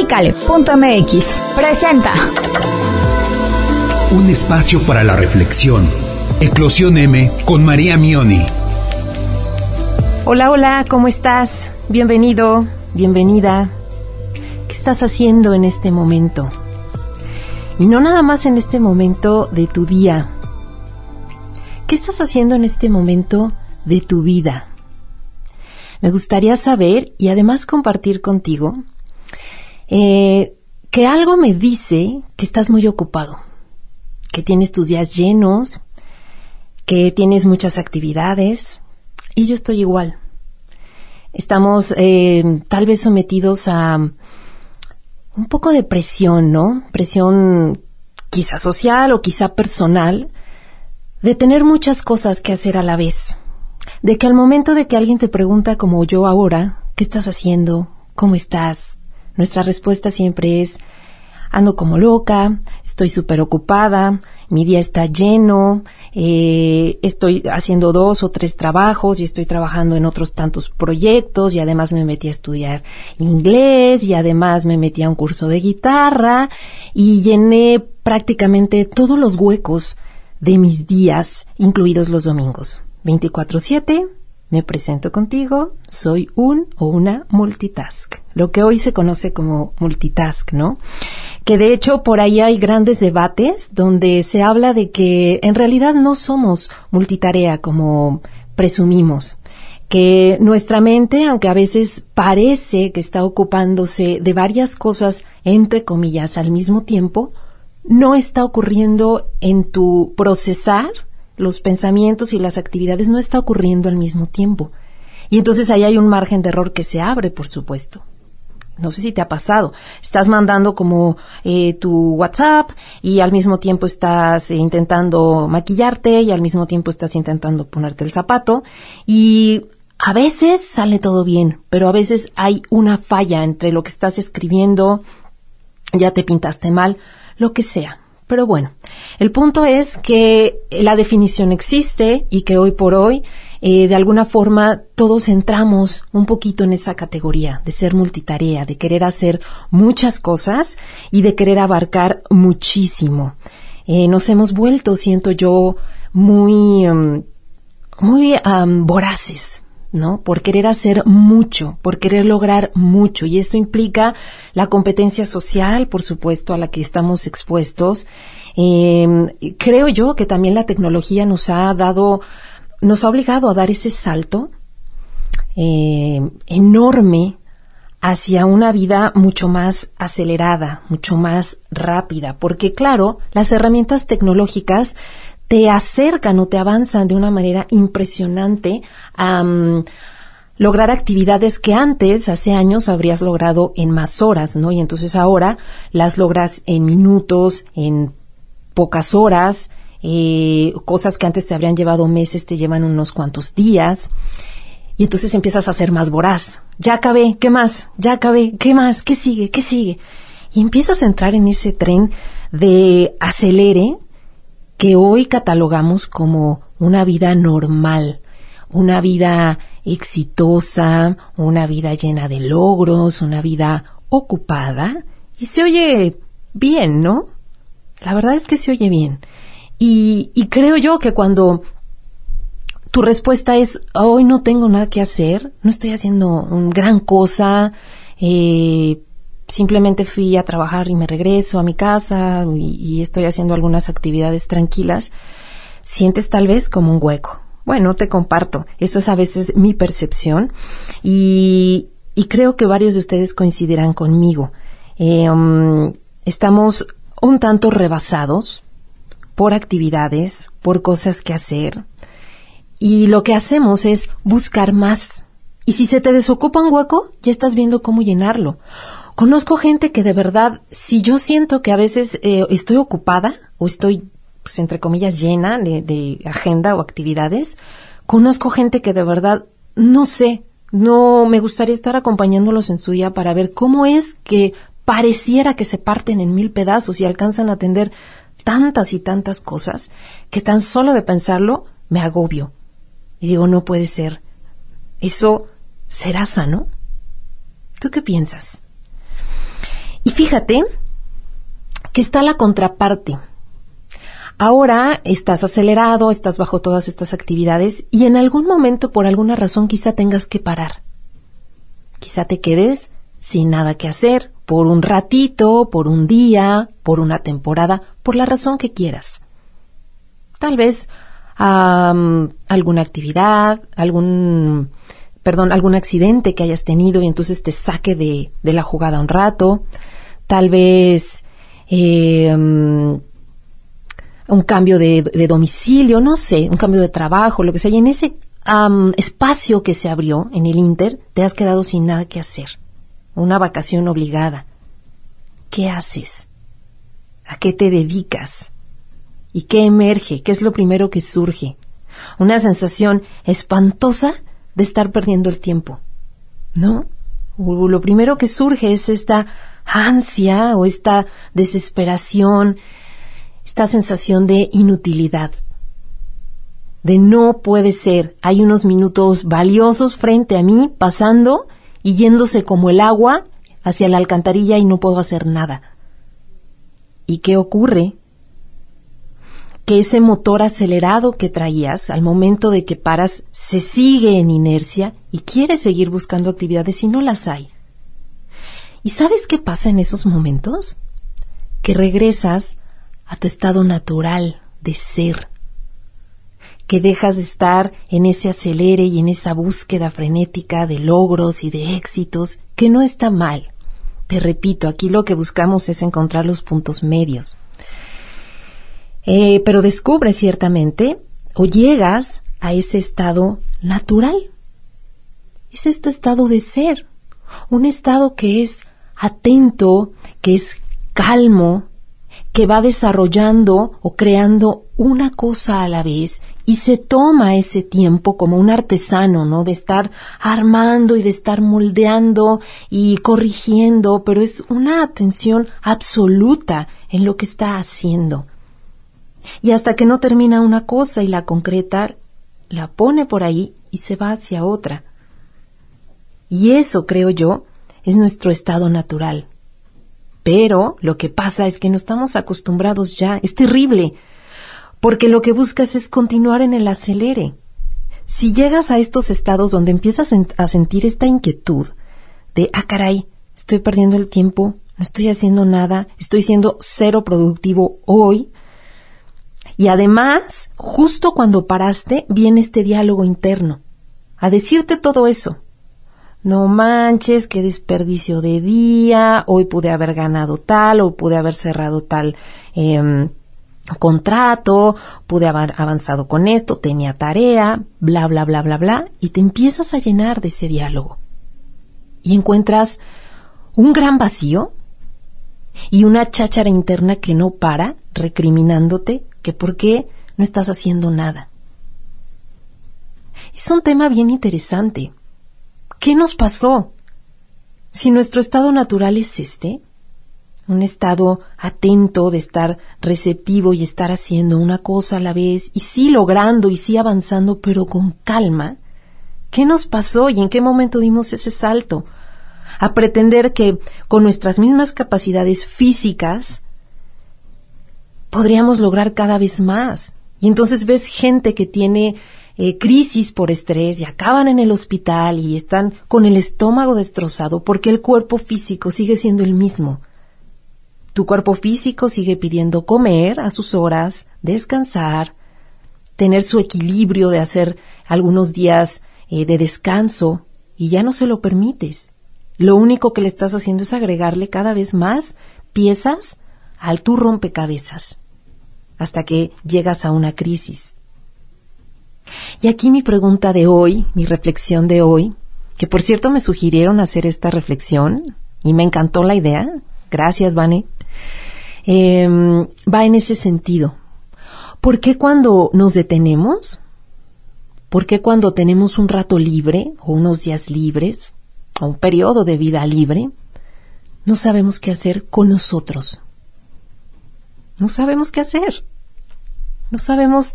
Pícale.mx presenta un espacio para la reflexión. Eclosión M con María Mioni. Hola, hola, ¿cómo estás? Bienvenido, bienvenida. ¿Qué estás haciendo en este momento? Y no nada más en este momento de tu día. ¿Qué estás haciendo en este momento de tu vida? Me gustaría saber y además compartir contigo eh, que algo me dice que estás muy ocupado que tienes tus días llenos, que tienes muchas actividades y yo estoy igual. Estamos eh, tal vez sometidos a un poco de presión, ¿no? Presión quizá social o quizá personal, de tener muchas cosas que hacer a la vez. De que al momento de que alguien te pregunta como yo ahora, ¿qué estás haciendo? ¿Cómo estás? Nuestra respuesta siempre es, ando como loca, estoy súper ocupada, mi día está lleno, eh, estoy haciendo dos o tres trabajos y estoy trabajando en otros tantos proyectos y además me metí a estudiar inglés y además me metí a un curso de guitarra y llené prácticamente todos los huecos de mis días, incluidos los domingos. 24/7 me presento contigo, soy un o una multitask, lo que hoy se conoce como multitask, ¿no? Que de hecho por ahí hay grandes debates donde se habla de que en realidad no somos multitarea como presumimos, que nuestra mente, aunque a veces parece que está ocupándose de varias cosas, entre comillas, al mismo tiempo, no está ocurriendo en tu procesar los pensamientos y las actividades no está ocurriendo al mismo tiempo. Y entonces ahí hay un margen de error que se abre, por supuesto. No sé si te ha pasado. Estás mandando como eh, tu WhatsApp y al mismo tiempo estás eh, intentando maquillarte y al mismo tiempo estás intentando ponerte el zapato y a veces sale todo bien, pero a veces hay una falla entre lo que estás escribiendo, ya te pintaste mal, lo que sea. Pero bueno, el punto es que la definición existe y que hoy por hoy, eh, de alguna forma, todos entramos un poquito en esa categoría de ser multitarea, de querer hacer muchas cosas y de querer abarcar muchísimo. Eh, nos hemos vuelto, siento yo, muy, mm, muy voraces, ¿no? Por querer hacer mucho, por querer lograr mucho. Y eso implica la competencia social, por supuesto, a la que estamos expuestos. Em, creo yo que también la tecnología nos ha dado, nos ha obligado a dar ese salto em, enorme hacia una vida mucho más acelerada, mucho más rápida, porque claro, las herramientas tecnológicas te acercan o te avanzan de una manera impresionante a lograr actividades que antes, hace años, habrías logrado en más horas, ¿no? Y entonces ahora las logras en minutos, en pocas horas, eh, cosas que antes te habrían llevado meses te llevan unos cuantos días. Y entonces empiezas a ser más voraz. Ya acabé, ¿qué más? Ya acabé, ¿qué más? ¿Qué sigue? ¿Qué sigue? Y empiezas a entrar en ese tren de acelere que hoy catalogamos como una vida normal, una vida exitosa, una vida llena de logros, una vida ocupada, y se oye bien, ¿no? La verdad es que se oye bien. Y, creo yo que cuando tu respuesta es, hoy no tengo nada que hacer, no estoy haciendo una gran cosa, eh, simplemente fui a trabajar y me regreso a mi casa y, estoy haciendo algunas actividades tranquilas, sientes tal vez como un hueco. Bueno, te comparto, eso es a veces mi percepción y, creo que varios de ustedes coincidirán conmigo. Eh, um, estamos un tanto rebasados por actividades, por cosas que hacer y lo que hacemos es buscar más. Y si se te desocupa un hueco, ya estás viendo cómo llenarlo. Conozco gente que de verdad, si yo siento que a veces eh, estoy ocupada o estoy, pues, entre comillas, llena de, de agenda o actividades, conozco gente que de verdad, no sé, no me gustaría estar acompañándolos en su día para ver cómo es que pareciera que se parten en mil pedazos y alcanzan a atender tantas y tantas cosas que tan solo de pensarlo me agobio. Y digo, no puede ser. ¿Eso será sano? ¿Tú qué piensas? Fíjate que está la contraparte. Ahora estás acelerado, estás bajo todas estas actividades y en algún momento por alguna razón quizá tengas que parar. Quizá te quedes sin nada que hacer, por un ratito, por un día, por una temporada, por la razón que quieras. Tal vez alguna actividad, algún, perdón, algún accidente que hayas tenido y entonces te saque de, la jugada un rato. Tal vez eh, un cambio de, domicilio, no sé, un cambio de trabajo, lo que sea. Y en ese espacio que se abrió en el Inter, te has quedado sin nada que hacer. Una vacación obligada. ¿Qué haces? ¿A qué te dedicas? ¿Y qué emerge? ¿Qué es lo primero que surge? Una sensación espantosa de estar perdiendo el tiempo. ¿No? Lo primero que surge es esta ansia o esta desesperación, esta sensación de inutilidad, de no puede ser, hay unos minutos valiosos frente a mí pasando y yéndose como el agua hacia la alcantarilla y no puedo hacer nada. ¿Y qué ocurre? Que ese motor acelerado que traías al momento de que paras se sigue en inercia y quieres seguir buscando actividades y no las hay. ¿Y sabes qué pasa en esos momentos? Que regresas a tu estado natural de ser, que dejas de estar en ese acelere y en esa búsqueda frenética de logros y de éxitos, que no está mal. Te repito, aquí lo que buscamos es encontrar los puntos medios. Eh, pero descubres ciertamente o llegas a ese estado natural. Ese Es tu estado de ser, un estado que es atento, que es calmo, que va desarrollando o creando una cosa a la vez y se toma ese tiempo como un artesano, ¿no? De estar armando y de estar moldeando y corrigiendo, pero es una atención absoluta en lo que está haciendo. Y hasta que no termina una cosa y la concreta, la pone por ahí y se va hacia otra. Y eso, creo yo, es nuestro estado natural. Pero lo que pasa es que no estamos acostumbrados ya. Es terrible. Porque lo que buscas es continuar en el acelere. Si llegas a estos estados donde empiezas a sentir esta inquietud de, ah, caray, estoy perdiendo el tiempo, no estoy haciendo nada, estoy siendo cero productivo hoy. Y además, justo cuando paraste, viene este diálogo interno a decirte todo eso no manches, qué desperdicio de día, hoy pude haber ganado tal, o pude haber cerrado tal em, contrato, pude haber avanzado con esto, tenía tarea, bla, bla, bla, bla, bla, y te empiezas a llenar de ese diálogo. Y encuentras un gran vacío y una cháchara interna que no para, recriminándote que por qué no estás haciendo nada. Es un tema bien interesante ¿Qué nos pasó? Si nuestro estado natural es este, un estado atento de estar receptivo y estar haciendo una cosa a la vez, y sí logrando y sí avanzando, pero con calma, ¿qué nos pasó y en qué momento dimos ese salto? A pretender que con nuestras mismas capacidades físicas podríamos lograr cada vez más. Y entonces ves gente que tiene eh, crisis por estrés y acaban en el hospital y están con el estómago destrozado porque el cuerpo físico sigue siendo el mismo. Tu cuerpo físico sigue pidiendo comer a sus horas, descansar, tener su equilibrio de hacer algunos días eh, de descanso y ya no se lo permites. Lo único que le estás haciendo es agregarle cada vez más piezas al tu rompecabezas hasta que llegas a una crisis. Y aquí mi pregunta de hoy, mi reflexión de hoy, que por cierto me sugirieron hacer esta reflexión y me encantó la idea, gracias Vane, em, va en ese sentido. ¿Por qué cuando nos detenemos? ¿Por qué cuando tenemos un rato libre o unos días libres o un periodo de vida libre, no sabemos qué hacer con nosotros? No sabemos qué hacer. No sabemos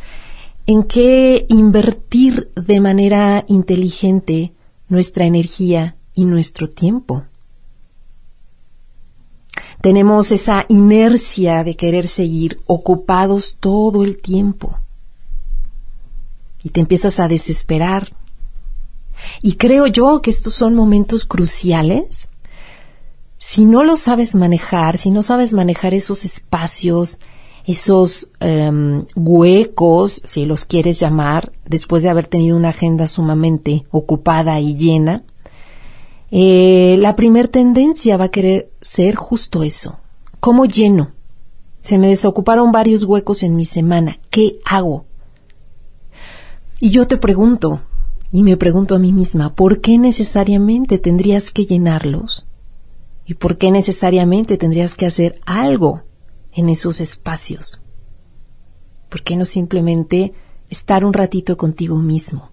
en qué invertir de manera inteligente nuestra energía y nuestro tiempo. Tenemos esa inercia de querer seguir ocupados todo el tiempo. Y te empiezas a desesperar. Y creo yo que estos son momentos cruciales. Si no lo sabes manejar, si no sabes manejar esos espacios, esos em, huecos, si los quieres llamar, después de haber tenido una agenda sumamente ocupada y llena, eh, la primer tendencia va a querer ser justo eso. ¿Cómo lleno? Se me desocuparon varios huecos en mi semana. ¿Qué hago? Y yo te pregunto, y me pregunto a mí misma, ¿por qué necesariamente tendrías que llenarlos? ¿Y por qué necesariamente tendrías que hacer algo en esos espacios? ¿Por qué no simplemente estar un ratito contigo mismo?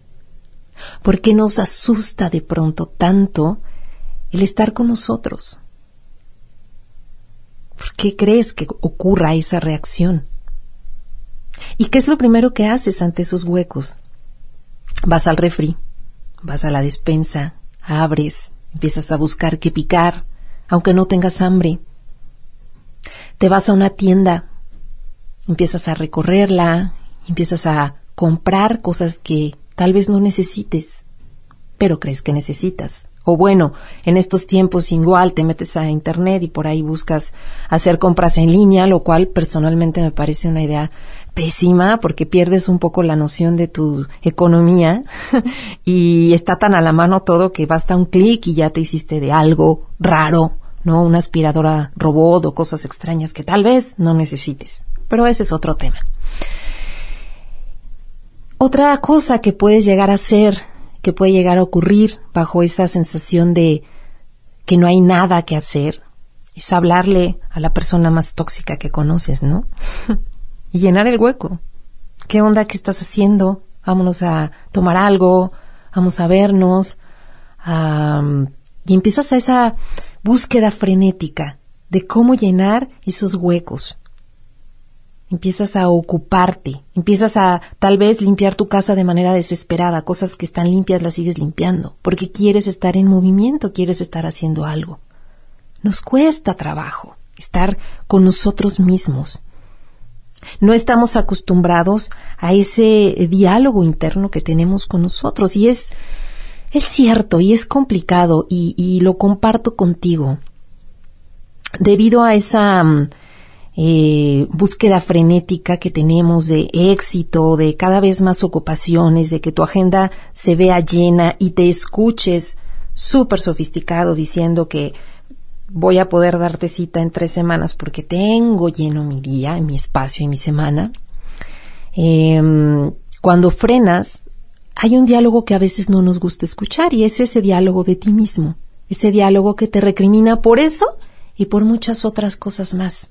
¿Por qué nos asusta de pronto tanto el estar con nosotros. ¿Por qué crees que ocurra esa reacción? ¿Y qué es lo primero que haces ante esos huecos? Vas al refri, vas a la despensa, abres, empiezas a buscar qué picar, aunque no tengas hambre. Te vas a una tienda, empiezas a recorrerla, empiezas a comprar cosas que tal vez no necesites, pero crees que necesitas. O bueno, en estos tiempos igual te metes a internet y por ahí buscas hacer compras en línea, lo cual personalmente me parece una idea pésima porque pierdes un poco la noción de tu economía y está tan a la mano todo que basta un clic y ya te hiciste de algo raro, ¿no? Una aspiradora robot o cosas extrañas que tal vez no necesites. Pero ese es otro tema. Otra cosa que puedes llegar a hacer que puede llegar a ocurrir bajo esa sensación de que no hay nada que hacer es hablarle a la persona más tóxica que conoces, ¿no? y llenar el hueco. ¿Qué onda? ¿Qué estás haciendo? Vámonos a tomar algo, vamos a vernos. y empiezas a esa búsqueda frenética de cómo llenar esos huecos empiezas a ocuparte, empiezas a tal vez limpiar tu casa de manera desesperada, cosas que están limpias las sigues limpiando, porque quieres estar en movimiento, quieres estar haciendo algo. Nos cuesta trabajo estar con nosotros mismos. No estamos acostumbrados a ese diálogo interno que tenemos con nosotros y es, es cierto y es complicado y, lo comparto contigo. Debido a esa mm, eh, búsqueda frenética que tenemos de éxito, de cada vez más ocupaciones, de que tu agenda se vea llena y te escuches súper sofisticado diciendo que voy a poder darte cita en tres semanas porque tengo lleno mi día, mi espacio y mi semana. Em, cuando frenas, hay un diálogo que a veces no nos gusta escuchar y es ese diálogo de ti mismo, ese diálogo que te recrimina por eso y por muchas otras cosas más.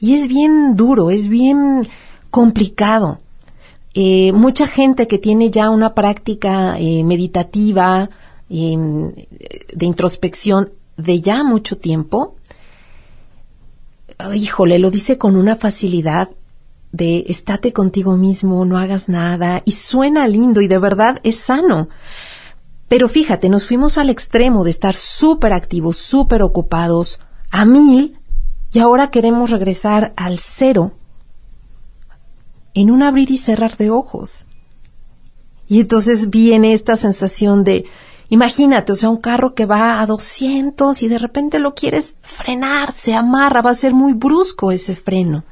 Y es bien duro, es bien complicado. Eh, mucha gente que tiene ya una práctica eh, meditativa, em, de introspección de ya mucho tiempo, híjole, lo dice con una facilidad de estate contigo mismo, no hagas nada, y suena lindo y de verdad es sano. Pero fíjate, nos fuimos al extremo de estar súper activos, súper ocupados, a mil, y ahora queremos regresar al cero en un abrir y cerrar de ojos. Y entonces viene esta sensación de, imagínate, o sea, un carro que va a 200 y de repente lo quieres frenar, se amarra, va a ser muy brusco ese freno.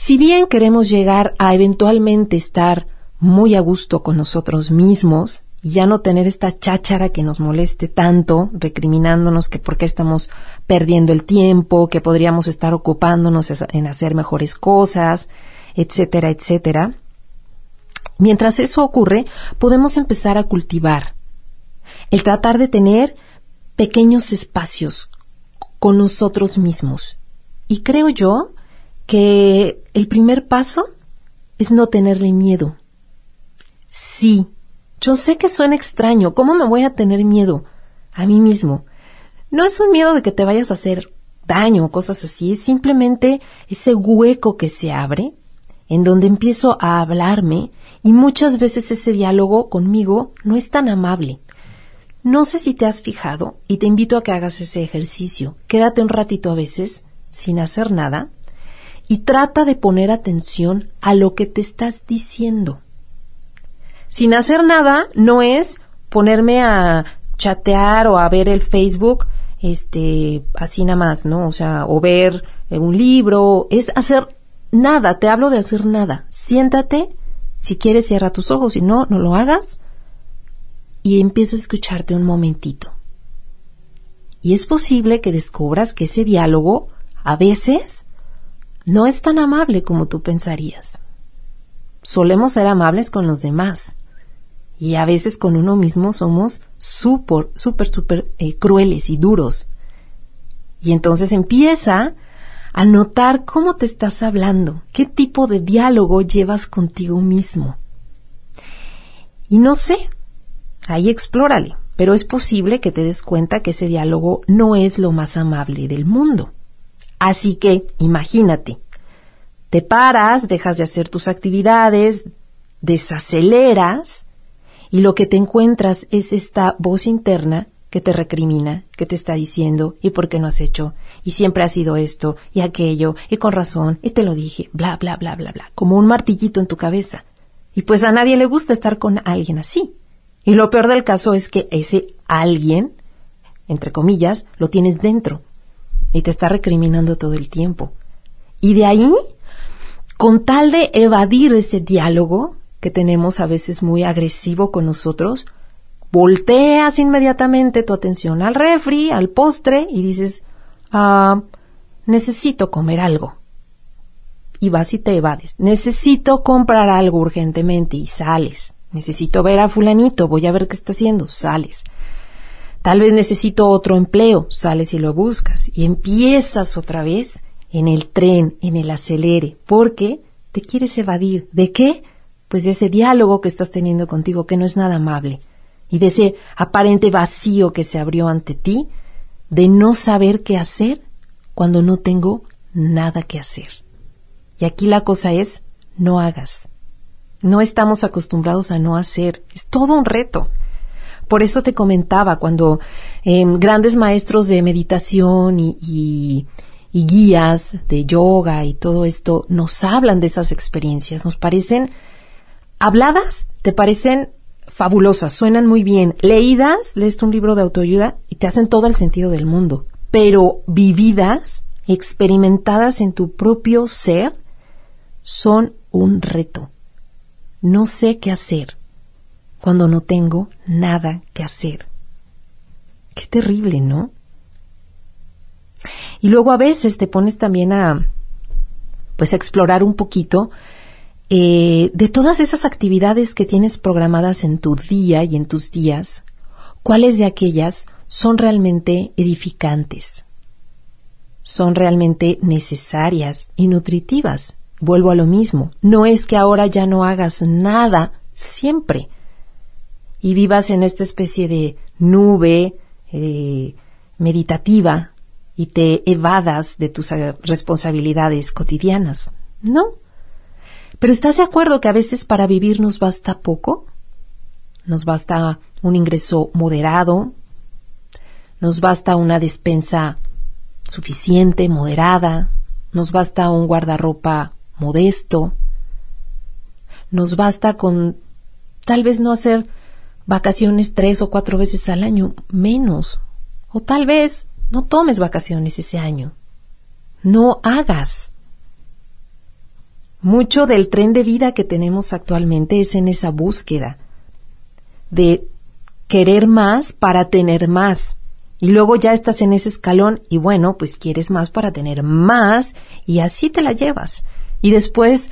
Si bien queremos llegar a eventualmente estar muy a gusto con nosotros mismos, y ya no tener esta cháchara que nos moleste tanto, recriminándonos que por qué estamos perdiendo el tiempo, que podríamos estar ocupándonos en hacer mejores cosas, etcétera, etcétera. Mientras eso ocurre, podemos empezar a cultivar el tratar de tener pequeños espacios con nosotros mismos. Y creo yo que el primer paso es no tenerle miedo. Sí, yo sé que suena extraño. ¿Cómo me voy a tener miedo a mí mismo? No es un miedo de que te vayas a hacer daño o cosas así, es simplemente ese hueco que se abre en donde empiezo a hablarme y muchas veces ese diálogo conmigo no es tan amable. No sé si te has fijado y te invito a que hagas ese ejercicio. Quédate un ratito a veces sin hacer nada y trata de poner atención a lo que te estás diciendo. Sin hacer nada no es ponerme a chatear o a ver el Facebook, este, así nada más, ¿no? O sea, o ver eh, un libro, es hacer nada, te hablo de hacer nada. Siéntate, si quieres cierra tus ojos, si no, no lo hagas y empieza a escucharte un momentito. Y es posible que descubras que ese diálogo a veces no es tan amable como tú pensarías. Solemos ser amables con los demás y a veces con uno mismo somos súper, súper, súper eh, crueles y duros. Y entonces empieza a notar cómo te estás hablando, qué tipo de diálogo llevas contigo mismo. Y no sé, ahí explórale, pero es posible que te des cuenta que ese diálogo no es lo más amable del mundo. Así que, imagínate, te paras, dejas de hacer tus actividades, desaceleras y lo que te encuentras es esta voz interna que te recrimina, que te está diciendo, ¿y por qué no has hecho? Y siempre ha sido esto, y aquello, y con razón, y te lo dije, bla, bla, bla, bla, bla, como un martillito en tu cabeza. Y pues a nadie le gusta estar con alguien así. Y lo peor del caso es que ese alguien, entre comillas, lo tienes dentro y te está recriminando todo el tiempo. Y de ahí, con tal de evadir ese diálogo que tenemos a veces muy agresivo con nosotros, volteas inmediatamente tu atención al refri, al postre y dices, ah, necesito comer algo. Y vas y te evades. Necesito comprar algo urgentemente y sales. Necesito ver a fulanito, voy a ver qué está haciendo, sales. Tal vez necesito otro empleo, sales y lo buscas y empiezas otra vez en el tren, en el acelere, porque te quieres evadir. ¿De qué? Pues de ese diálogo que estás teniendo contigo que no es nada amable y de ese aparente vacío que se abrió ante ti de no saber qué hacer cuando no tengo nada que hacer. Y aquí la cosa es, no hagas. No estamos acostumbrados a no hacer. Es todo un reto. Por eso te comentaba, cuando em, grandes maestros de meditación y, y, guías de yoga y todo esto nos hablan de esas experiencias, nos parecen habladas, te parecen fabulosas, suenan muy bien. Leídas, lees un libro de autoayuda y te hacen todo el sentido del mundo. Pero vividas, experimentadas en tu propio ser, son un reto. No sé qué hacer cuando no tengo nada que hacer. Qué terrible, ¿no? Y luego a veces te pones también a, pues, a explorar un poquito eh, de todas esas actividades que tienes programadas en tu día y en tus días, cuáles de aquellas son realmente edificantes, son realmente necesarias y nutritivas. Vuelvo a lo mismo, no es que ahora ya no hagas nada siempre, y vivas en esta especie de nube eh, meditativa y te evadas de tus eh, responsabilidades cotidianas. No. Pero ¿estás de acuerdo que a veces para vivir nos basta poco? Nos basta un ingreso moderado, nos basta una despensa suficiente, moderada, nos basta un guardarropa modesto, nos basta con tal vez no hacer vacaciones tres o cuatro veces al año, menos. O tal vez no tomes vacaciones ese año. No hagas. Mucho del tren de vida que tenemos actualmente es en esa búsqueda de querer más para tener más. Y luego ya estás en ese escalón y bueno, pues quieres más para tener más y así te la llevas. Y después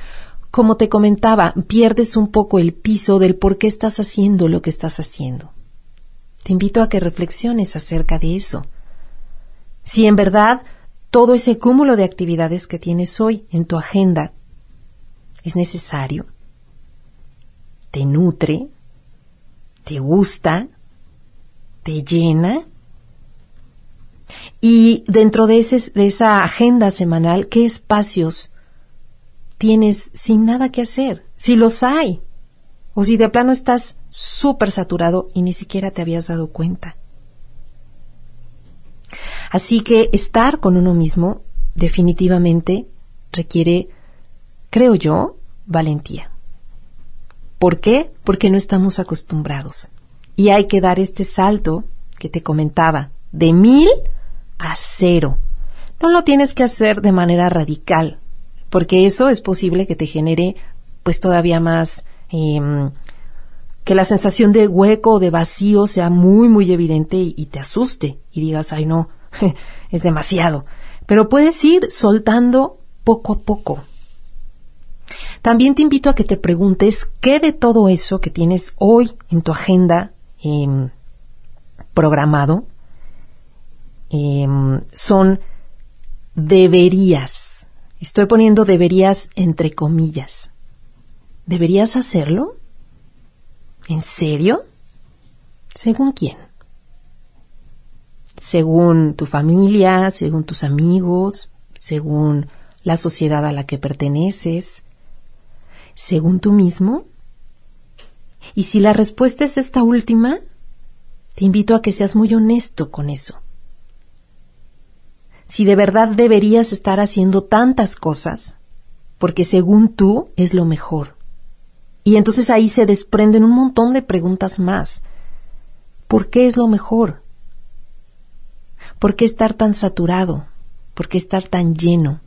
como te comentaba, pierdes un poco el piso del por qué estás haciendo lo que estás haciendo. Te invito a que reflexiones acerca de eso. Si en verdad todo ese cúmulo de actividades que tienes hoy en tu agenda es necesario, te nutre, te gusta, te llena, y dentro de, de esa agenda semanal, ¿qué espacios tienes sin nada que hacer, si los hay. O si de plano estás súper saturado y ni siquiera te habías dado cuenta. Así que estar con uno mismo definitivamente requiere, creo yo, valentía. ¿Por qué? Porque no estamos acostumbrados. Y hay que dar este salto que te comentaba, de mil a cero. No lo tienes que hacer de manera radical, porque eso es posible que te genere pues todavía más em, que la sensación de hueco o de vacío sea muy muy evidente y, te asuste y digas, ay no, es demasiado. Pero puedes ir soltando poco a poco. También te invito a que te preguntes qué de todo eso que tienes hoy en tu agenda em, programado em, son deberías. Estoy poniendo deberías entre comillas. ¿Deberías hacerlo? ¿En serio? ¿Según quién? según tu familia, según tus amigos, según la sociedad a la que perteneces, según tú mismo? Y si la respuesta es esta última, te invito a que seas muy honesto con eso. Si de verdad deberías estar haciendo tantas cosas, porque según tú es lo mejor. Y entonces ahí se desprenden un montón de preguntas más. ¿Por qué es lo mejor? ¿Por qué estar tan saturado? ¿Por qué estar tan lleno?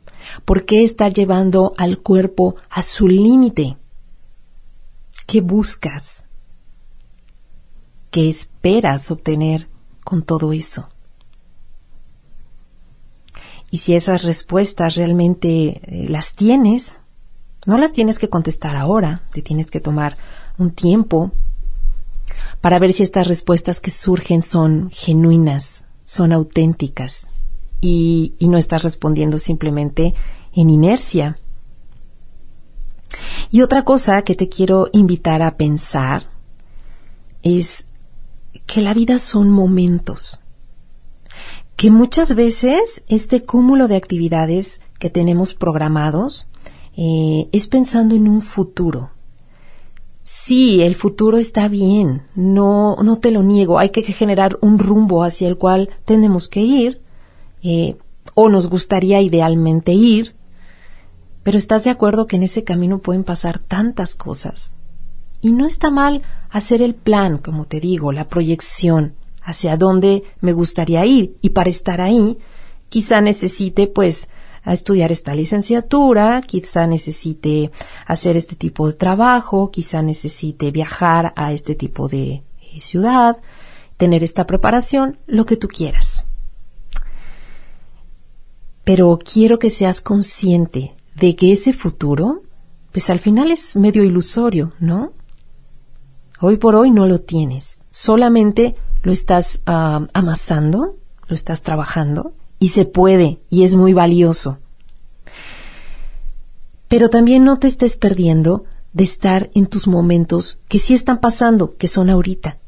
¿Por qué estar llevando al cuerpo a su límite? ¿Qué buscas? ¿Qué esperas obtener con todo eso? Y si esas respuestas realmente eh, las tienes, no las tienes que contestar ahora, te tienes que tomar un tiempo para ver si estas respuestas que surgen son genuinas, son auténticas y, no estás respondiendo simplemente en inercia. Y otra cosa que te quiero invitar a pensar es que la vida son momentos, que muchas veces este cúmulo de actividades que tenemos programados eh, es pensando en un futuro, Sí, el futuro está bien, no, no te lo niego, hay que generar un rumbo hacia el cual tenemos que ir, eh, o nos gustaría idealmente ir, pero estás de acuerdo que en ese camino pueden pasar tantas cosas. Y no está mal hacer el plan, como te digo, la proyección hacia dónde me gustaría ir, y para estar ahí, quizá necesite pues a estudiar esta licenciatura, quizá necesite hacer este tipo de trabajo, quizá necesite viajar a este tipo de eh, ciudad, tener esta preparación, lo que tú quieras. Pero quiero que seas consciente de que ese futuro, pues al final es medio ilusorio, ¿no? Hoy por hoy no lo tienes, solamente lo estás ah, amasando, lo estás trabajando y se puede y es muy valioso. Pero también no te estés perdiendo de estar en tus momentos que sí están pasando, que son ahorita.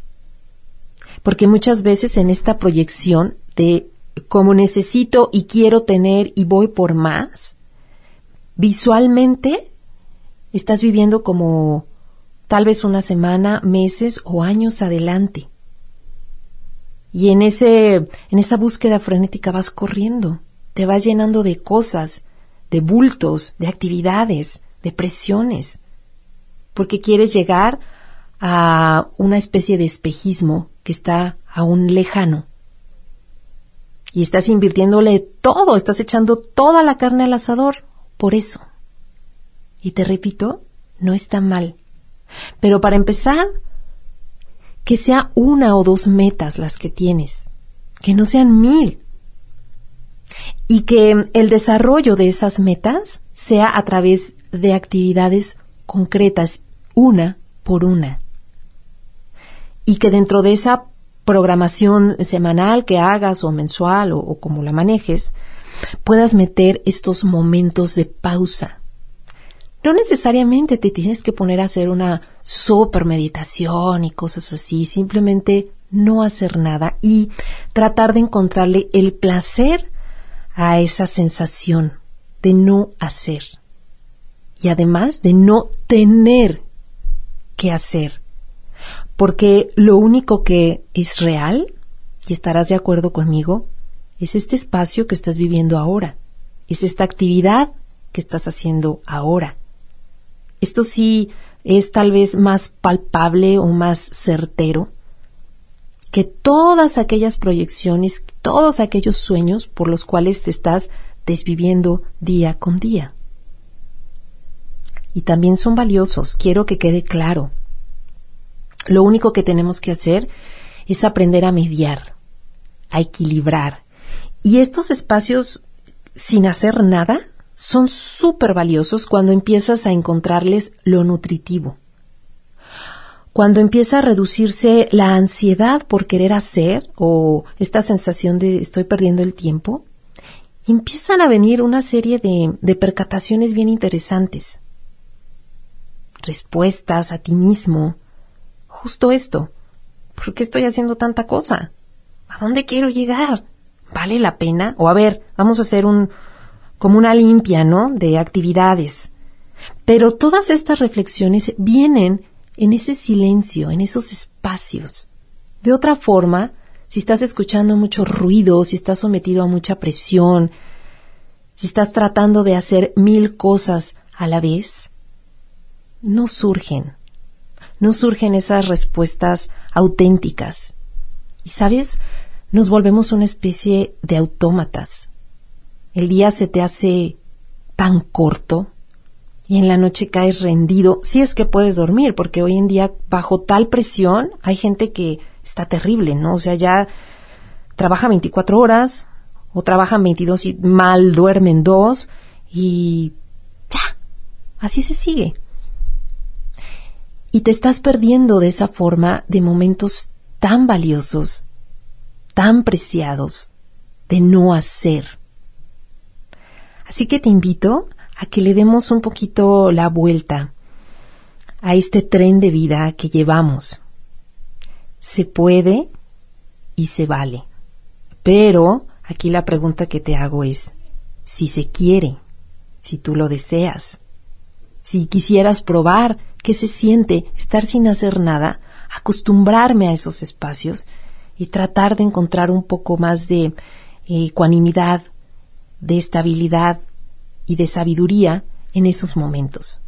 Porque muchas veces en esta proyección de como necesito y quiero tener y voy por más, visualmente estás viviendo como tal vez una semana, meses o años adelante. Y en ese, en esa búsqueda frenética vas corriendo, te vas llenando de cosas, de bultos, de actividades, de presiones, porque quieres llegar a una especie de espejismo que está aún lejano. Y estás invirtiéndole todo, estás echando toda la carne al asador por eso. Y te repito, no está mal. Pero para empezar, que sea una o dos metas las que tienes, que no sean mil. Y que el desarrollo de esas metas sea a través de actividades concretas, una por una. Y que dentro de esa programación semanal que hagas o mensual o, o como la manejes, puedas meter estos momentos de pausa, no necesariamente te tienes que poner a hacer una super meditación y cosas así, simplemente no hacer nada y tratar de encontrarle el placer a esa sensación de no hacer y además de no tener qué hacer. Porque lo único que es real, y estarás de acuerdo conmigo, es este espacio que estás viviendo ahora, es esta actividad que estás haciendo ahora. Esto sí es tal vez más palpable o más certero que todas aquellas proyecciones, todos aquellos sueños por los cuales te estás desviviendo día con día. Y también son valiosos, quiero que quede claro. Lo único que tenemos que hacer es aprender a mediar, a equilibrar. Y estos espacios sin hacer nada son súper valiosos cuando empiezas a encontrarles lo nutritivo. Cuando empieza a reducirse la ansiedad por querer hacer o esta sensación de estoy perdiendo el tiempo, empiezan a venir una serie de, de percataciones bien interesantes. Respuestas a ti mismo. Justo esto. ¿Por qué estoy haciendo tanta cosa? ¿A dónde quiero llegar? ¿Vale la pena? O a ver, vamos a hacer un, como una limpia, ¿no? De actividades. Pero todas estas reflexiones vienen en ese silencio, en esos espacios. De otra forma, si estás escuchando mucho ruido, si estás sometido a mucha presión, si estás tratando de hacer mil cosas a la vez, no surgen, no surgen esas respuestas auténticas. Y sabes, nos volvemos una especie de autómatas, el día se te hace tan corto y en la noche caes rendido, si es que puedes dormir, porque hoy en día bajo tal presión hay gente que está terrible, ¿no? O sea, ya trabaja 24 horas o trabajan 22 y mal duermen dos y ya, así se sigue. Y te estás perdiendo de esa forma de momentos tan valiosos, tan preciados, de no hacer Así que te invito a que le demos un poquito la vuelta a este tren de vida que llevamos. Se puede y se vale. Pero aquí la pregunta que te hago es, si se quiere, si tú lo deseas, si quisieras probar qué se siente estar sin hacer nada, acostumbrarme a esos espacios y tratar de encontrar un poco más de eh, ecuanimidad, de estabilidad y de sabiduría en esos momentos.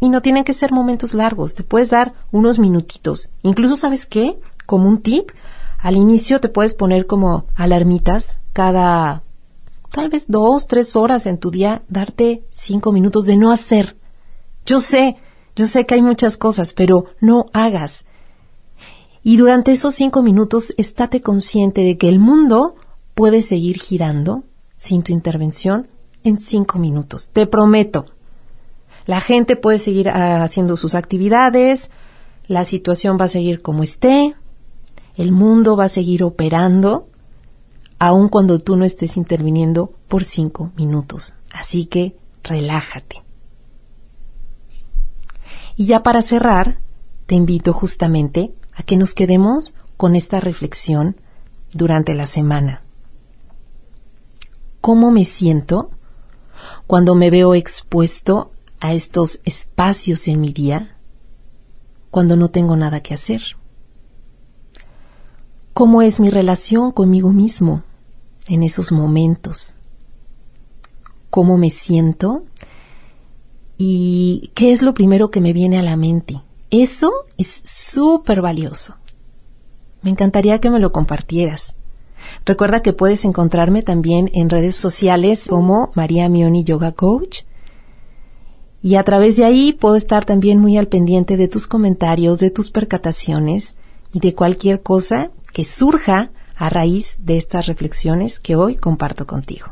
Y no tienen que ser momentos largos, te puedes dar unos minutitos. Incluso, ¿sabes qué? Como un tip, al inicio te puedes poner como alarmitas cada tal vez dos, tres horas en tu día, darte cinco minutos de no hacer. Yo sé, yo sé que hay muchas cosas, pero no hagas. Y durante esos cinco minutos estate consciente de que el mundo puede seguir girando sin tu intervención en cinco minutos. Te prometo. La gente puede seguir ah, haciendo sus actividades, la situación va a seguir como esté, el mundo va a seguir operando, aun cuando tú no estés interviniendo por cinco minutos. Así que relájate. Y ya para cerrar, te invito justamente a que nos quedemos con esta reflexión durante la semana cómo me siento cuando me veo expuesto a estos espacios en mi día, cuando no tengo nada que hacer. ¿Cómo es mi relación conmigo mismo en esos momentos? ¿Cómo me siento? ¿Y qué es lo primero que me viene a la mente? Eso es súper valioso. Me encantaría que me lo compartieras. Recuerda que puedes encontrarme también en redes sociales como María Mioni Yoga Coach. Y a través de ahí puedo estar también muy al pendiente de tus comentarios, de tus percataciones y de cualquier cosa que surja a raíz de estas reflexiones que hoy comparto contigo.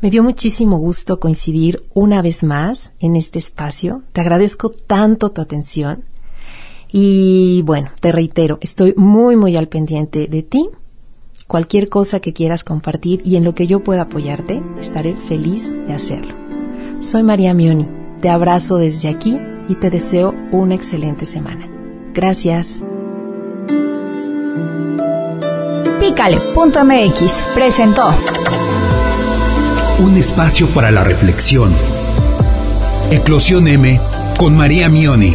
Me dio muchísimo gusto coincidir una vez más en este espacio. Te agradezco tanto tu atención y bueno, te reitero, estoy muy, muy al pendiente de ti. Cualquier cosa que quieras compartir y en lo que yo pueda apoyarte, estaré feliz de hacerlo. Soy María Mioni, te abrazo desde aquí y te deseo una excelente semana. Gracias. Pícale.mx presentó un espacio para la reflexión. Eclosión M con María Mioni.